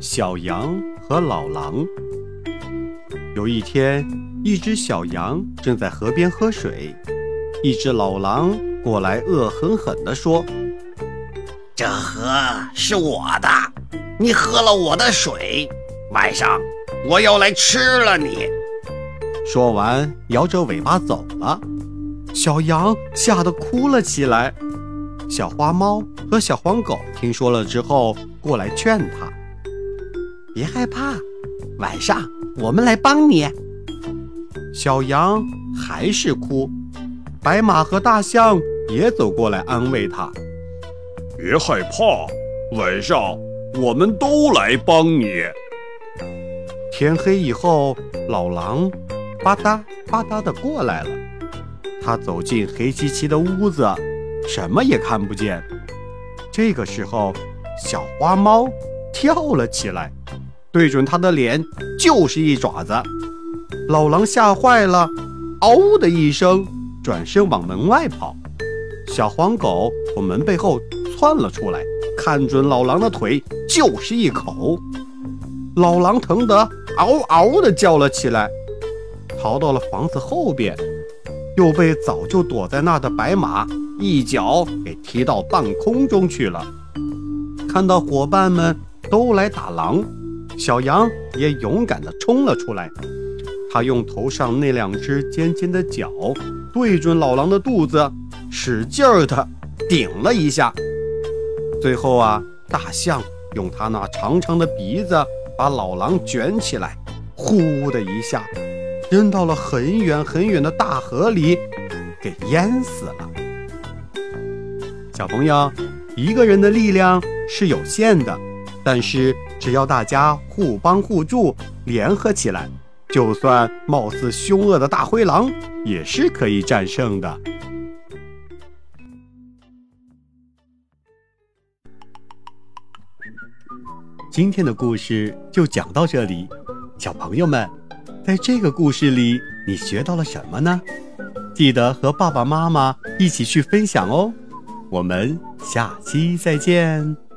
小羊和老狼。有一天，一只小羊正在河边喝水，一只老狼过来，恶狠狠地说：“这河是我的，你喝了我的水，晚上我要来吃了你。”说完，摇着尾巴走了。小羊吓得哭了起来。小花猫和小黄狗听说了之后，过来劝它。别害怕，晚上我们来帮你。小羊还是哭，白马和大象也走过来安慰他：“别害怕，晚上我们都来帮你。”天黑以后，老狼吧嗒吧嗒的过来了。他走进黑漆漆的屋子，什么也看不见。这个时候，小花猫跳了起来。对准他的脸就是一爪子，老狼吓坏了，嗷的一声，转身往门外跑。小黄狗从门背后窜了出来，看准老狼的腿就是一口，老狼疼得嗷嗷的叫了起来，逃到了房子后边，又被早就躲在那的白马一脚给踢到半空中去了。看到伙伴们都来打狼。小羊也勇敢地冲了出来，它用头上那两只尖尖的角对准老狼的肚子，使劲儿地顶了一下。最后啊，大象用它那长长的鼻子把老狼卷起来，呼的一下，扔到了很远很远的大河里，给淹死了。小朋友，一个人的力量是有限的。但是，只要大家互帮互助，联合起来，就算貌似凶恶的大灰狼，也是可以战胜的。今天的故事就讲到这里，小朋友们，在这个故事里，你学到了什么呢？记得和爸爸妈妈一起去分享哦。我们下期再见。